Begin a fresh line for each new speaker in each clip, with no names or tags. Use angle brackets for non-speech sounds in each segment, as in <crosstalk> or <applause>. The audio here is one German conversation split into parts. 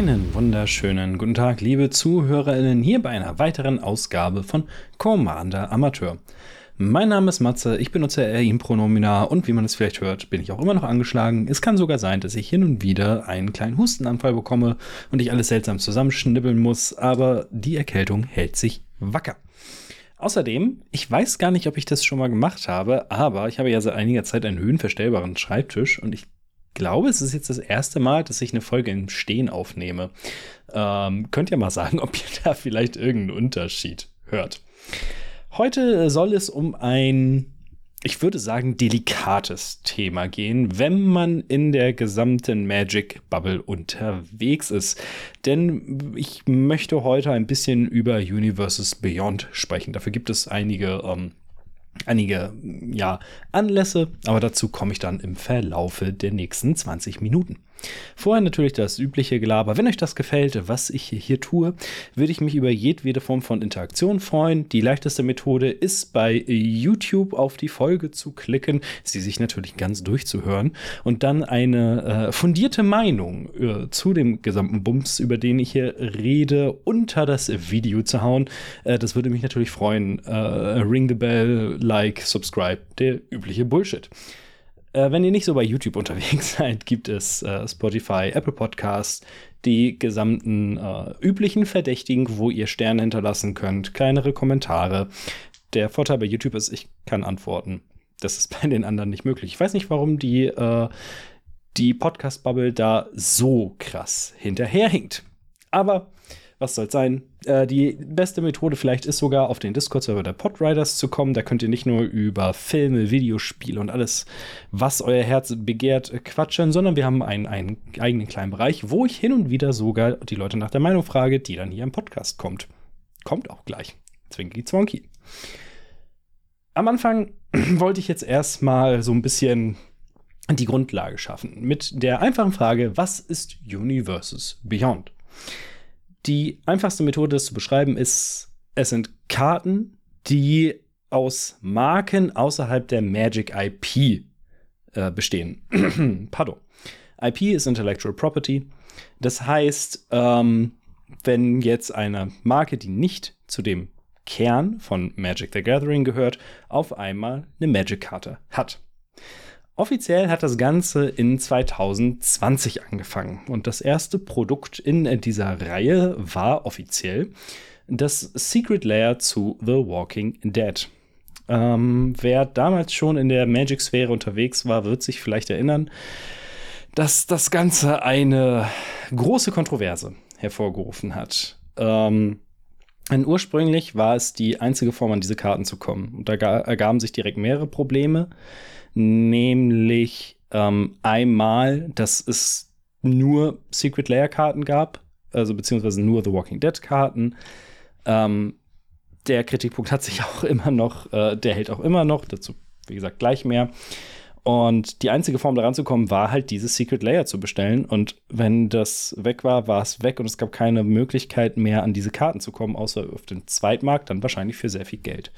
Einen wunderschönen guten Tag, liebe ZuhörerInnen, hier bei einer weiteren Ausgabe von Commander Amateur. Mein Name ist Matze, ich benutze er ihm Pronomina und wie man es vielleicht hört, bin ich auch immer noch angeschlagen. Es kann sogar sein, dass ich hin und wieder einen kleinen Hustenanfall bekomme und ich alles seltsam zusammenschnibbeln muss, aber die Erkältung hält sich wacker. Außerdem, ich weiß gar nicht, ob ich das schon mal gemacht habe, aber ich habe ja seit einiger Zeit einen höhenverstellbaren Schreibtisch und ich glaube, es ist jetzt das erste Mal, dass ich eine Folge im Stehen aufnehme. Ähm, könnt ihr mal sagen, <laughs> ob ihr da vielleicht irgendeinen Unterschied hört. Heute soll es um ein, ich würde sagen, delikates Thema gehen, wenn man in der gesamten Magic Bubble unterwegs ist. Denn ich möchte heute ein bisschen über Universes Beyond sprechen. Dafür gibt es einige ähm, einige ja, Anlässe, aber dazu komme ich dann im Verlaufe der nächsten 20 Minuten. Vorher natürlich das übliche Gelaber. Wenn euch das gefällt, was ich hier tue, würde ich mich über jedwede Form von Interaktion freuen. Die leichteste Methode ist bei YouTube auf die Folge zu klicken, sie sich natürlich ganz durchzuhören und dann eine äh, fundierte Meinung äh, zu dem gesamten Bums, über den ich hier rede, unter das Video zu hauen. Äh, das würde mich natürlich freuen. Äh, ring the bell, like, subscribe, der übliche Bullshit. Äh, wenn ihr nicht so bei YouTube <laughs> unterwegs seid, gibt es äh, Spotify, Apple Podcasts, die gesamten äh, üblichen Verdächtigen, wo ihr Sterne hinterlassen könnt, kleinere Kommentare. Der Vorteil bei YouTube ist, ich kann antworten. Das ist <laughs> bei den anderen nicht möglich. Ich weiß nicht, warum die, äh, die Podcast-Bubble da so krass hinterherhinkt. Aber was soll's sein? Äh, die beste Methode vielleicht ist sogar, auf den Discord-Server der Podriders zu kommen. Da könnt ihr nicht nur über Filme, Videospiele und alles, was euer Herz begehrt, quatschen, sondern wir haben einen, einen eigenen kleinen Bereich, wo ich hin und wieder sogar die Leute nach der Meinung frage, die dann hier im Podcast kommt. Kommt auch gleich. Zwinky Zwonky. Am Anfang <clears throat> wollte ich jetzt erstmal so ein bisschen die Grundlage schaffen mit der einfachen Frage, was ist Universes Beyond? Die einfachste Methode, das zu beschreiben, ist, es sind Karten, die aus Marken außerhalb der Magic IP äh, bestehen. <clears throat> Pardon. IP ist Intellectual Property. Das heißt, ähm, wenn jetzt eine Marke, die nicht zu dem Kern von Magic the Gathering gehört, auf einmal eine Magic-Karte hat. Offiziell hat das Ganze in 2020 angefangen und das erste Produkt in dieser Reihe war offiziell das Secret Layer zu The Walking Dead. Ähm, wer damals schon in der Magic-Sphäre unterwegs war, wird sich vielleicht erinnern, dass das Ganze eine große Kontroverse hervorgerufen hat. Ähm, denn ursprünglich war es die einzige Form, an diese Karten zu kommen. Und da ergaben sich direkt mehrere Probleme nämlich ähm, einmal, dass es nur Secret Layer Karten gab, also beziehungsweise nur The Walking Dead Karten. Ähm, der Kritikpunkt hat sich <laughs> auch immer noch, äh, der hält auch immer noch, dazu wie gesagt gleich mehr. Und die einzige Form daran zu kommen, war halt dieses Secret Layer zu bestellen. Und wenn das weg war, war es weg und es gab keine Möglichkeit mehr an diese Karten zu kommen, außer auf den Zweitmarkt, dann wahrscheinlich für sehr viel Geld.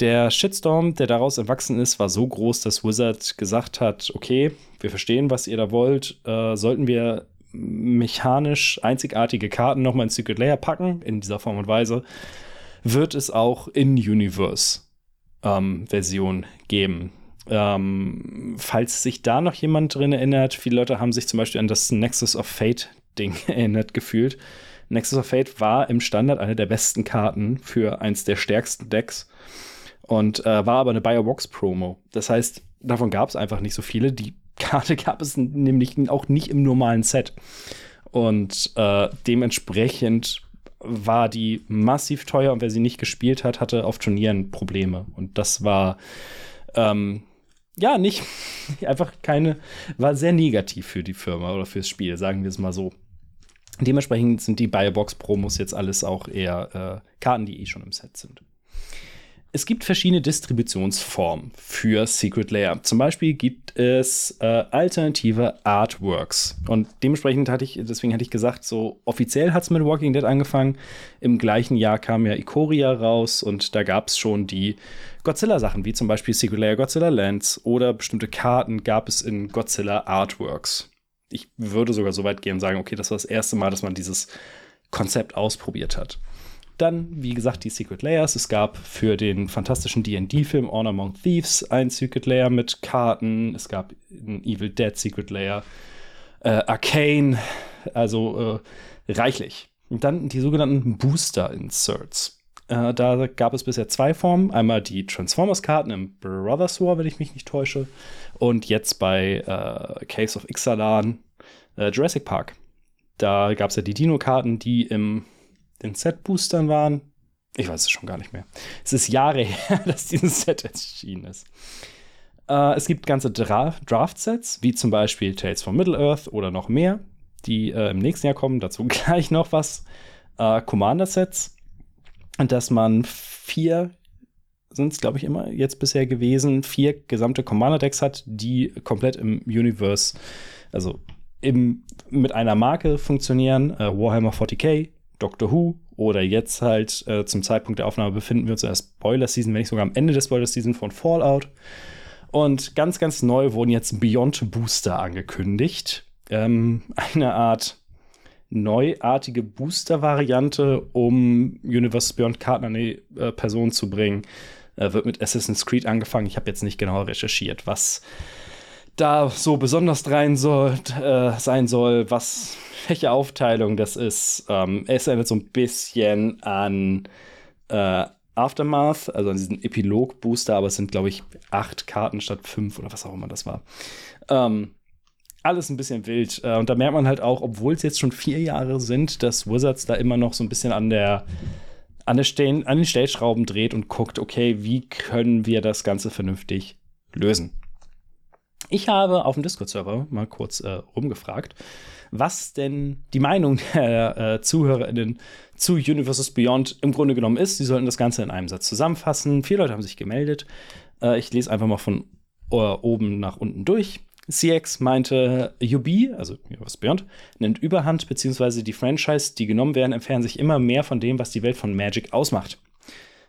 Der Shitstorm, der daraus erwachsen ist, war so groß, dass Wizard gesagt hat, okay, wir verstehen, was ihr da wollt. Äh, sollten wir mechanisch einzigartige Karten nochmal in Secret Layer packen, in dieser Form und Weise, wird es auch in Universe-Version ähm, geben. Ähm, falls sich da noch jemand drin erinnert, viele Leute haben sich zum Beispiel an das Nexus of Fate-Ding <laughs> erinnert gefühlt. Nexus of Fate war im Standard eine der besten Karten für eins der stärksten Decks und äh, war aber eine Biobox-Promo. Das heißt, davon gab es einfach nicht so viele. Die <laughs> Karte gab es nämlich auch nicht im normalen Set. Und äh, dementsprechend war die massiv teuer und wer sie nicht gespielt hat, hatte auf Turnieren Probleme. Und das war ähm, ja nicht <laughs> einfach keine, war sehr negativ für die Firma oder fürs Spiel, sagen wir es mal so. Dementsprechend sind die Biobox-Promos jetzt alles auch eher äh, Karten, die eh schon im Set sind. Es gibt verschiedene Distributionsformen für Secret Layer. Zum Beispiel gibt es äh, alternative Artworks. Und dementsprechend hatte ich, deswegen hatte ich gesagt, so offiziell hat es mit Walking Dead angefangen. Im gleichen Jahr kam ja Ikoria raus und da gab es schon die Godzilla-Sachen, wie zum Beispiel Secret Layer Godzilla Lands oder bestimmte Karten gab es in Godzilla Artworks. Ich würde sogar so weit gehen und sagen, okay, das war das erste Mal, dass man dieses Konzept ausprobiert hat. Dann, wie gesagt, die Secret Layers. Es gab für den fantastischen DD-Film Honor Among Thieves ein Secret Layer mit Karten. Es gab ein Evil Dead Secret Layer. Äh, Arcane, also äh, reichlich. Und dann die sogenannten Booster-Inserts. Äh, da gab es bisher zwei Formen. Einmal die Transformers-Karten im Brothers War, wenn ich mich nicht täusche. Und jetzt bei äh, Case of Ixalan äh, Jurassic Park. Da gab es ja die Dino-Karten, die im den Set-Boostern waren. Ich weiß es schon gar nicht mehr. Es ist Jahre <laughs> her, dass dieses Set erschienen ist. Äh, es gibt ganze Dra Draft-Sets, wie zum Beispiel Tales from Middle-earth oder noch mehr, die äh, im nächsten Jahr kommen. Dazu <laughs> gleich noch was. Äh, Commander-Sets, dass man vier sind es, glaube ich, immer jetzt bisher gewesen, vier gesamte Commander-Decks hat, die komplett im Universe, also im, mit einer Marke funktionieren. Äh, Warhammer 40k, Doctor Who oder jetzt halt äh, zum Zeitpunkt der Aufnahme befinden wir uns in der Spoiler-Season, wenn nicht sogar am Ende der Spoiler-Season von Fallout. Und ganz, ganz neu wurden jetzt Beyond Booster angekündigt. Ähm, <laughs> eine Art neuartige Booster-Variante, um Universe Beyond Karten an die äh, Person zu bringen. Äh, wird mit Assassin's Creed angefangen. Ich habe jetzt nicht genau recherchiert, was da so besonders rein soll, äh, sein soll, was welche Aufteilung das ist. Ähm, es erinnert so ein bisschen an äh, Aftermath, also an diesen Epilog-Booster, aber es sind, glaube ich, acht Karten statt fünf oder was auch immer das war. Ähm, alles ein bisschen wild. Äh, und da merkt man halt auch, obwohl es jetzt schon vier Jahre sind, dass Wizards da immer noch so ein bisschen an der an, der Stellen, an den Stellschrauben dreht und guckt, okay, wie können wir das Ganze vernünftig lösen. Ich habe auf dem Discord-Server mal kurz äh, rumgefragt, was denn die Meinung der äh, ZuhörerInnen zu Universes Beyond im Grunde genommen ist. Sie sollten das Ganze in einem Satz zusammenfassen. Vier Leute haben sich gemeldet. Äh, ich lese einfach mal von äh, oben nach unten durch. CX meinte, UB, also Universe Beyond, nimmt Überhand, beziehungsweise die Franchise, die genommen werden, entfernen sich immer mehr von dem, was die Welt von Magic ausmacht.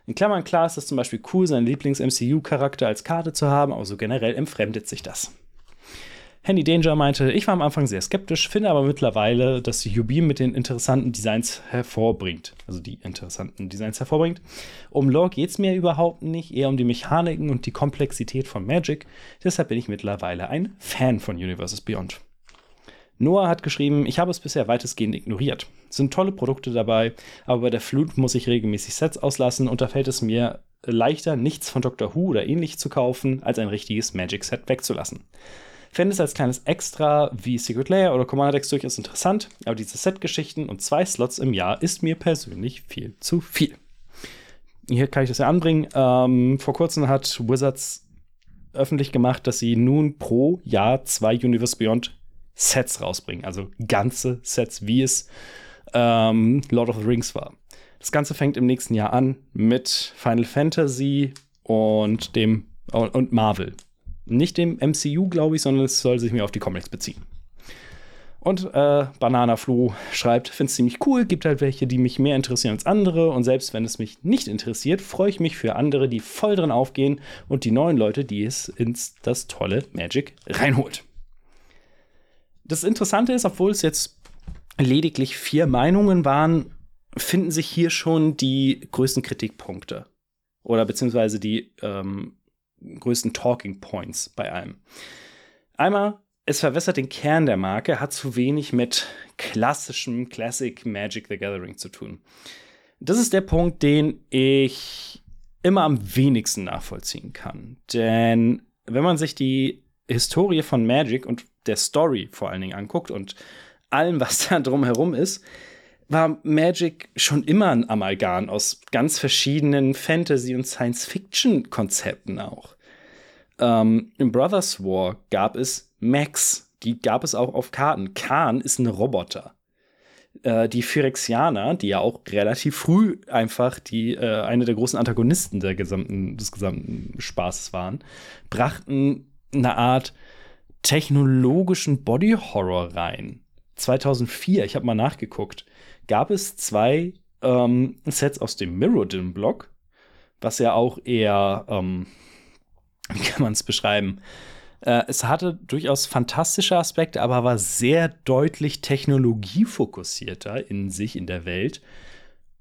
In Klammern klar ist es zum Beispiel cool, seinen Lieblings-MCU-Charakter als Karte zu haben, aber so generell entfremdet sich das. Handy Danger meinte, ich war am Anfang sehr skeptisch, finde aber mittlerweile, dass die UB mit den interessanten Designs hervorbringt. Also die interessanten Designs hervorbringt. Um Lore geht es mir überhaupt nicht, eher um die Mechaniken und die Komplexität von Magic. Deshalb bin ich mittlerweile ein Fan von Universes Beyond. Noah hat geschrieben, ich habe es bisher weitestgehend ignoriert. Es sind tolle Produkte dabei, aber bei der Flut muss ich regelmäßig Sets auslassen und da fällt es mir leichter, nichts von Doctor Who oder ähnlich zu kaufen, als ein richtiges Magic-Set wegzulassen. Fände es als kleines Extra wie Secret Layer oder Commander Decks durchaus interessant, aber diese Set-Geschichten und zwei Slots im Jahr ist mir persönlich viel zu viel. Hier kann ich das ja anbringen. Ähm, vor kurzem hat Wizards öffentlich gemacht, dass sie nun pro Jahr zwei Universe Beyond Sets rausbringen. Also ganze Sets, wie es ähm, Lord of the Rings war. Das Ganze fängt im nächsten Jahr an mit Final Fantasy und dem und Marvel. Nicht dem MCU, glaube ich, sondern es soll sich mehr auf die Comics beziehen. Und äh, Banana Flu schreibt, finde es ziemlich cool, gibt halt welche, die mich mehr interessieren als andere. Und selbst wenn es mich nicht interessiert, freue ich mich für andere, die voll drin aufgehen und die neuen Leute, die es ins das tolle Magic reinholt. Das Interessante ist, obwohl es jetzt lediglich vier Meinungen waren, finden sich hier schon die größten Kritikpunkte. Oder beziehungsweise die ähm, größten Talking Points bei allem. Einmal, es verwässert den Kern der Marke, hat zu wenig mit klassischem Classic Magic the Gathering zu tun. Das ist der Punkt, den ich immer am wenigsten nachvollziehen kann. Denn wenn man sich die Historie von Magic und der Story vor allen Dingen anguckt und allem, was da drumherum ist, war Magic schon immer ein Amalgam aus ganz verschiedenen Fantasy- und Science-Fiction-Konzepten auch. Ähm, Im Brothers War gab es Max, die gab es auch auf Karten. Khan ist ein Roboter. Äh, die Phyrexianer, die ja auch relativ früh einfach die, äh, eine der großen Antagonisten der gesamten, des gesamten Spaßes waren, brachten eine Art technologischen Body Horror rein. 2004, ich habe mal nachgeguckt, gab es zwei ähm, Sets aus dem Mirrodin-Block, was ja auch eher, ähm, <laughs> wie kann man es beschreiben? Äh, es hatte durchaus fantastische Aspekte, aber war sehr deutlich technologiefokussierter in sich, in der Welt.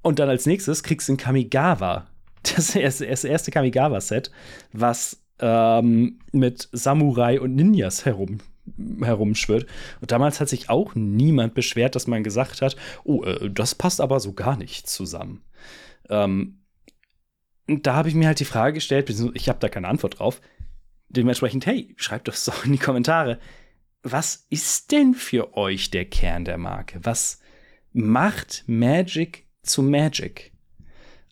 Und dann als nächstes kriegst du ein Kamigawa. <laughs> Das das erste Kamigawa-Set, was ähm, mit Samurai und Ninjas herum herumschwirrt. Und damals hat sich auch niemand beschwert, dass man gesagt hat, oh, äh, das passt aber so gar nicht zusammen. Ähm, da habe ich mir halt die Frage gestellt, ich habe da keine Antwort drauf, dementsprechend, hey, schreibt doch in die Kommentare. Was ist denn für euch der Kern der Marke? Was macht Magic zu Magic?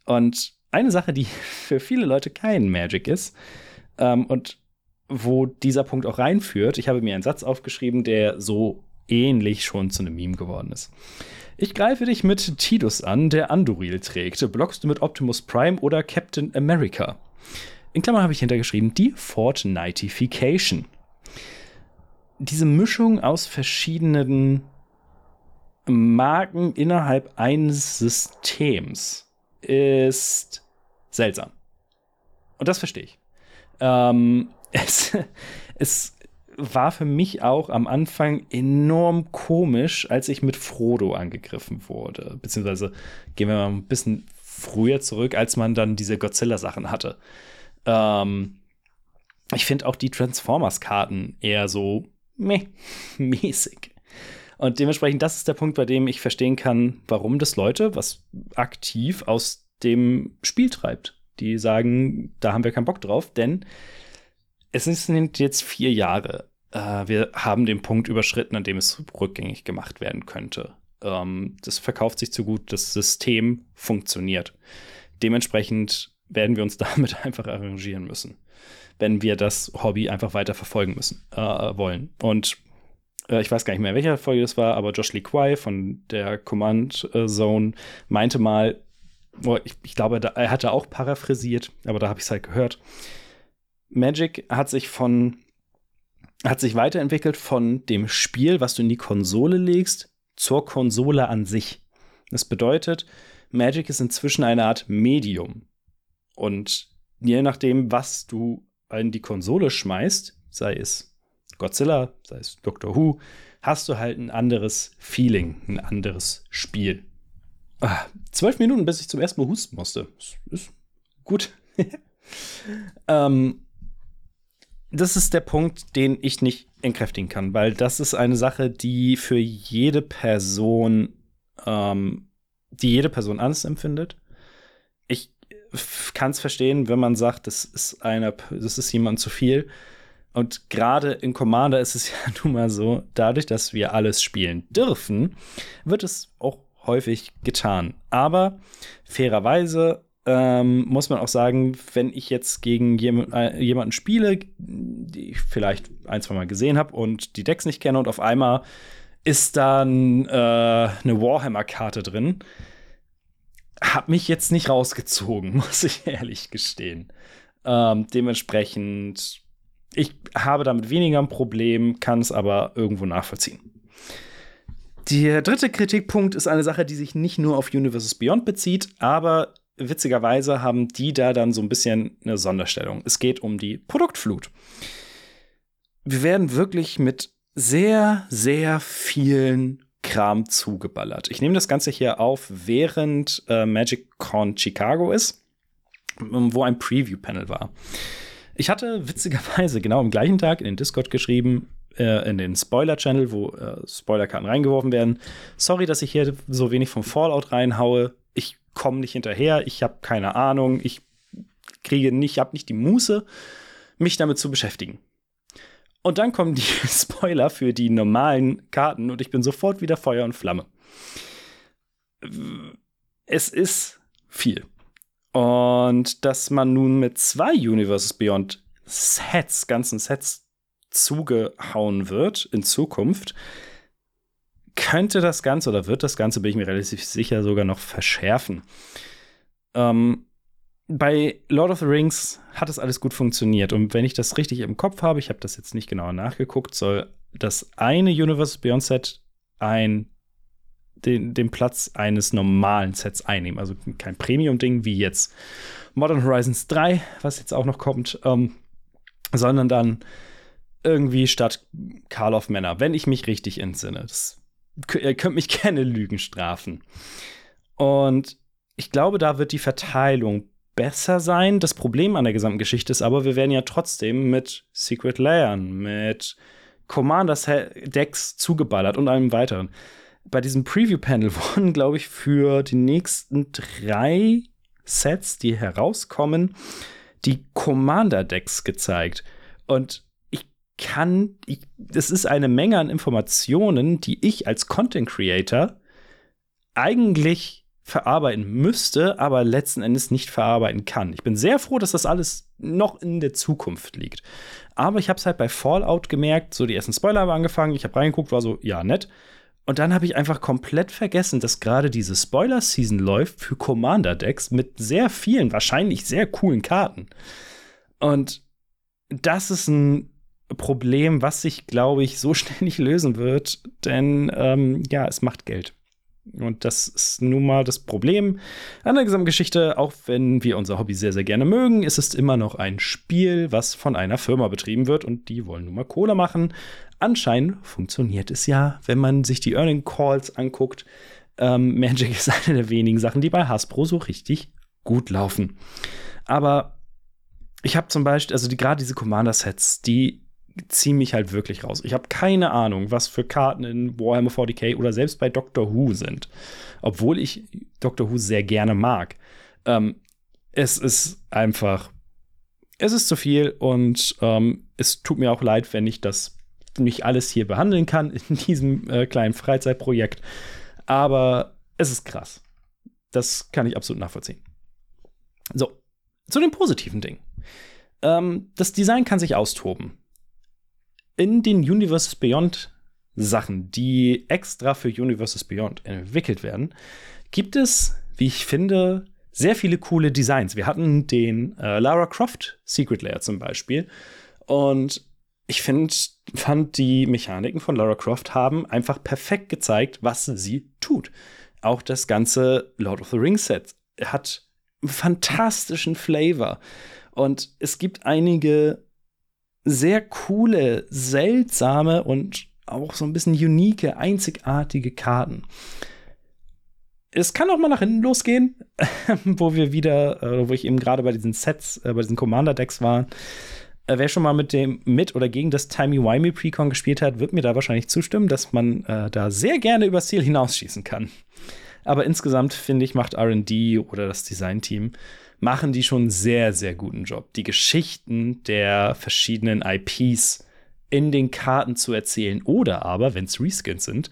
Und eine Sache, die <laughs> für viele Leute kein Magic ist ähm, und wo dieser Punkt auch reinführt, ich habe mir einen Satz aufgeschrieben, der so ähnlich schon zu einem Meme geworden ist. Ich greife dich mit Tidus an, der Anduril trägt. Blockst du mit Optimus Prime oder Captain America? In Klammern habe ich hintergeschrieben, die Fortnitification. Diese Mischung aus verschiedenen Marken innerhalb eines Systems ist seltsam. Und das verstehe ich. Ähm, <laughs> es, es war für mich auch am Anfang enorm komisch, als ich mit Frodo angegriffen wurde. Beziehungsweise gehen wir mal ein bisschen früher zurück, als man dann diese Godzilla-Sachen hatte. Ähm, ich finde auch die Transformers-Karten eher so meh, <laughs> mäßig. Und dementsprechend, das ist der Punkt, bei dem ich verstehen kann, warum das Leute was aktiv aus dem Spiel treibt. Die sagen, da haben wir keinen Bock drauf, denn es sind jetzt vier Jahre. Äh, wir haben den Punkt überschritten, an dem es rückgängig gemacht werden könnte. Ähm, das verkauft sich zu gut, das System funktioniert. Dementsprechend werden wir uns <laughs> damit einfach arrangieren müssen, wenn wir das Hobby einfach weiter verfolgen müssen, äh, wollen. Und äh, ich weiß gar nicht mehr, welcher Folge das war, aber Josh Lee Kwai von der Command Zone meinte mal, ich, ich, glaube, da, er hatte auch paraphrasiert, aber da habe ich es halt gehört. Magic hat sich von hat sich weiterentwickelt von dem Spiel, was du in die Konsole legst, zur Konsole an sich. Das bedeutet, Magic ist inzwischen eine Art Medium. Und je nachdem, was du in die Konsole schmeißt, sei es Godzilla, sei es Doctor Who, hast du halt ein anderes Feeling, ein anderes Spiel. Ah, zwölf Minuten, bis ich zum ersten Mal husten musste. Ist gut. <laughs> ähm, das ist der Punkt, den ich nicht entkräftigen kann, weil das ist eine Sache, die für jede Person, ähm, die jede Person anders empfindet. Ich kann es verstehen, wenn man sagt, das ist einer, das ist jemand zu viel. Und gerade in Commander ist es <laughs> ja nun mal so, dadurch, dass wir alles spielen dürfen, wird es auch häufig getan. Aber fairerweise ähm, muss man auch sagen, wenn ich jetzt gegen jem äh, jemanden spiele, die ich vielleicht ein, zwei Mal gesehen habe und die Decks nicht kenne und auf einmal ist dann äh, eine Warhammer-Karte drin, hat mich jetzt nicht rausgezogen, <laughs> muss ich ehrlich gestehen. Ähm, dementsprechend, ich habe damit weniger ein Problem, kann es aber irgendwo nachvollziehen. Der dritte Kritikpunkt ist eine Sache, die sich nicht nur auf Universes Beyond bezieht, aber witzigerweise haben die da dann so ein bisschen eine Sonderstellung. Es geht um die Produktflut. Wir werden wirklich mit sehr, sehr vielen Kram zugeballert. Ich nehme das Ganze hier auf, während äh, Magic Con Chicago ist, ähm, wo ein Preview-Panel war. Ich hatte witzigerweise genau am gleichen Tag in den Discord geschrieben, äh, in den Spoiler-Channel, wo äh, Spoilerkarten reingeworfen werden. Sorry, dass ich hier so wenig vom Fallout reinhaue. Ich komme nicht hinterher, ich habe keine Ahnung, ich kriege nicht, habe nicht die Muße, mich damit zu beschäftigen. Und dann kommen die <laughs> Spoiler für die normalen Karten und ich bin sofort wieder Feuer und Flamme. Es ist viel. Und dass man nun mit zwei Universes Beyond Sets, ganzen Sets zugehauen wird in Zukunft, könnte das Ganze oder wird das Ganze, bin ich mir relativ sicher, sogar noch verschärfen. Ähm, bei Lord of the Rings hat es alles gut funktioniert. Und wenn ich das richtig im Kopf habe, ich habe das jetzt nicht genauer nachgeguckt, soll das eine Universe Beyond Set ein den, den Platz eines normalen Sets einnehmen. Also kein Premium-Ding wie jetzt Modern Horizons 3, was jetzt auch noch kommt, ähm, sondern dann irgendwie statt Karl of Männer, wenn ich mich richtig entsinne. Das, ihr könnt mich <laughs> gerne Lügen strafen. Und ich glaube, da wird die Verteilung besser sein. Das Problem an der gesamten Geschichte ist aber, wir werden ja trotzdem mit Secret Layern, mit Commander-Decks zugeballert und allem weiteren. Bei diesem Preview-Panel <laughs> wurden, glaube ich, für die nächsten drei Sets, die herauskommen, die Commander-Decks gezeigt. Und kann, ich, das ist eine Menge an Informationen, die ich als Content Creator eigentlich verarbeiten müsste, aber letzten Endes nicht verarbeiten kann. Ich bin sehr froh, dass das alles noch in der Zukunft liegt. Aber ich habe es halt bei Fallout gemerkt, so die ersten Spoiler haben angefangen, ich habe reingeguckt, war so, ja, nett. Und dann habe ich einfach komplett vergessen, dass gerade diese Spoiler-Season läuft für Commander-Decks mit sehr vielen, wahrscheinlich sehr coolen Karten. Und das ist ein Problem, was sich, glaube ich, so <laughs> schnell nicht lösen wird, denn ähm, ja, es macht Geld. Und das ist nun mal das Problem an der gesamten Geschichte. Auch wenn wir unser Hobby sehr, sehr gerne mögen, ist es immer noch ein Spiel, was von einer Firma betrieben wird und die wollen nun mal Kohle machen. Anscheinend funktioniert es ja, wenn man sich die Earning Calls anguckt. Ähm, <laughs> Magic ist eine der wenigen Sachen, die bei Hasbro so richtig gut laufen. Aber ich habe zum Beispiel, also die, gerade diese Commander-Sets, die ziehen mich halt wirklich raus. Ich habe keine Ahnung, was für Karten in Warhammer 40k oder selbst bei Doctor Who sind. Obwohl ich Doctor Who sehr gerne mag. Ähm, es ist einfach, es ist zu viel und ähm, es tut mir auch leid, wenn ich das nicht alles hier behandeln kann <laughs> in diesem äh, kleinen Freizeitprojekt. Aber es ist krass. Das kann ich absolut nachvollziehen. So, zu den positiven Dingen. Ähm, das Design kann sich austoben in den Universes Beyond Sachen, die extra für Universes Beyond entwickelt werden, gibt es, wie ich finde, sehr viele coole Designs. Wir hatten den äh, Lara Croft Secret Layer zum Beispiel. Und ich find, fand, die Mechaniken von Lara Croft haben einfach perfekt gezeigt, was sie tut. Auch das ganze Lord of the Rings Set hat einen fantastischen Flavor. Und es gibt einige sehr coole, seltsame und auch so ein bisschen unique, einzigartige Karten. Es kann auch mal nach hinten losgehen, <laughs> wo wir wieder, äh, wo ich eben gerade bei diesen Sets, äh, bei diesen Commander-Decks war. Äh, wer schon mal mit dem mit oder gegen das Timey-Wimey Precon gespielt hat, wird mir da wahrscheinlich zustimmen, dass man äh, da sehr gerne übers Ziel hinausschießen kann. Aber insgesamt finde ich, macht RD oder das Design-Team machen die schon sehr, sehr guten Job. Die Geschichten der verschiedenen IPs in den Karten zu erzählen oder aber, wenn es Reskins sind,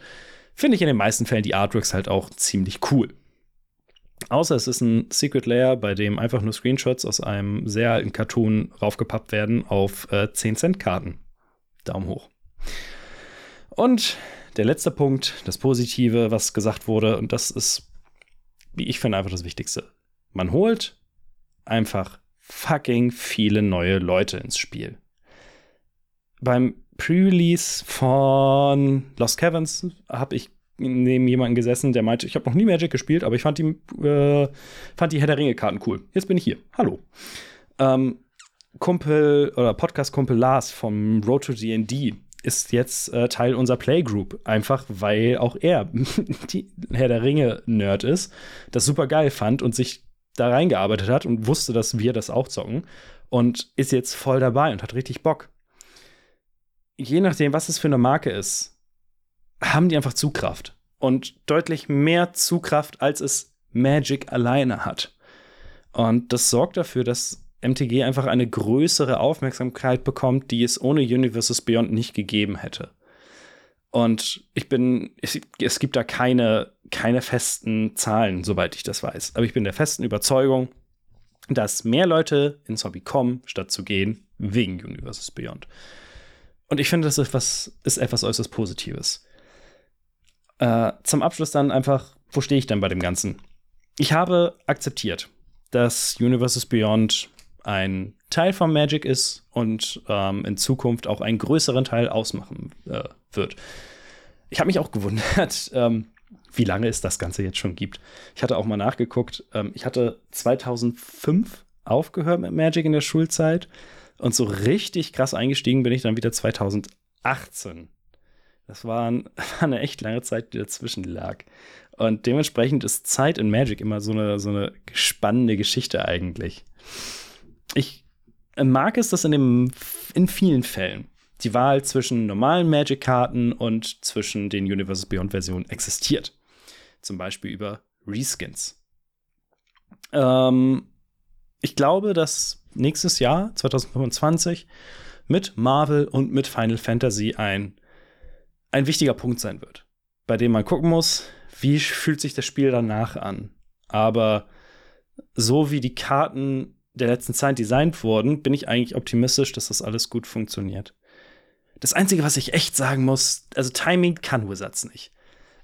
finde ich in den meisten Fällen die Artworks halt auch ziemlich cool. Außer es ist ein Secret Layer, bei dem einfach nur Screenshots aus einem sehr alten Cartoon raufgepappt werden auf äh, 10-Cent-Karten. Daumen hoch. Und der letzte Punkt, das Positive, was gesagt wurde, und das ist, wie ich finde, einfach das Wichtigste. Man holt einfach fucking viele neue Leute ins Spiel. Beim Pre-Release von Lost Caverns habe ich neben jemanden gesessen, der meinte, ich habe noch nie Magic gespielt, aber ich fand die, äh, fand die Herr der Ringe-Karten cool. Jetzt bin ich hier. Hallo. Ähm, Kumpel oder Podcast-Kumpel Lars vom Road to D&D ist jetzt äh, Teil unserer Playgroup, einfach weil auch er <laughs> die Herr der Ringe-Nerd ist, das super geil fand und sich da reingearbeitet hat und wusste, dass wir das auch zocken und ist jetzt voll dabei und hat richtig Bock. Je nachdem, was es für eine Marke ist, haben die einfach Zugkraft und deutlich mehr Zugkraft, als es Magic alleine hat. Und das sorgt dafür, dass MTG einfach eine größere Aufmerksamkeit bekommt, die es ohne Universes Beyond nicht gegeben hätte. Und ich bin, es, es gibt da keine, keine festen Zahlen, soweit ich das weiß. Aber ich bin der festen Überzeugung, dass mehr Leute ins Hobby kommen, statt zu gehen, wegen Universes Beyond. Und ich finde, das ist, was, ist etwas äußerst Positives. Äh, zum Abschluss dann einfach, wo stehe ich denn bei dem Ganzen? Ich habe akzeptiert, dass Universes Beyond ein Teil von Magic ist und ähm, in Zukunft auch einen größeren Teil ausmachen äh, wird. Ich habe mich auch gewundert, <laughs> ähm, wie lange es das Ganze jetzt schon gibt. Ich hatte auch mal nachgeguckt. Ähm, ich hatte 2005 aufgehört mit Magic in der Schulzeit und so richtig krass eingestiegen bin ich dann wieder 2018. Das war, ein, <laughs> war eine echt lange Zeit, die dazwischen lag. Und dementsprechend ist Zeit in Magic immer so eine, so eine spannende Geschichte eigentlich. Ich mag es, dass in, dem, in vielen Fällen die Wahl zwischen normalen Magic-Karten und zwischen den Universes Beyond-Versionen existiert. Zum Beispiel über Reskins. Ähm, ich glaube, dass nächstes Jahr, 2025, mit Marvel und mit Final Fantasy ein, ein wichtiger Punkt sein wird, bei dem man gucken muss, wie fühlt sich das Spiel danach an. Aber so wie die Karten der letzten Zeit designt wurden, bin ich eigentlich optimistisch, dass das alles gut funktioniert. Das Einzige, was ich echt sagen muss, also Timing kann Wizards nicht.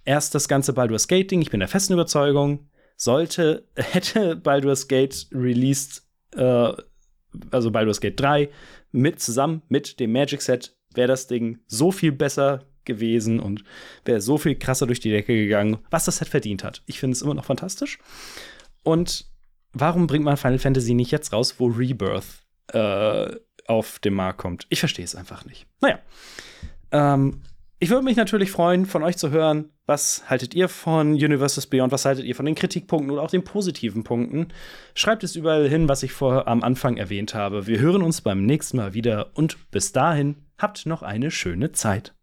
Erst das ganze Baldur's Gate Ding, ich bin der festen Überzeugung, sollte, <laughs> hätte Baldur's Gate released, äh, also Baldur's Gate 3, mit zusammen mit dem Magic Set, wäre das Ding so viel besser gewesen und wäre so viel krasser durch die Decke gegangen, was das Set verdient hat. Ich finde es immer noch fantastisch. Und warum bringt man Final Fantasy nicht jetzt raus, wo Rebirth äh, auf den Markt kommt? Ich verstehe es einfach nicht. Naja. Ähm, ich würde mich natürlich freuen, von euch zu hören, was haltet ihr von Universes Beyond, was haltet ihr von den Kritikpunkten oder auch den positiven Punkten. Schreibt es überall hin, was ich vor am Anfang erwähnt habe. Wir hören uns beim nächsten Mal wieder und bis dahin habt noch eine schöne Zeit.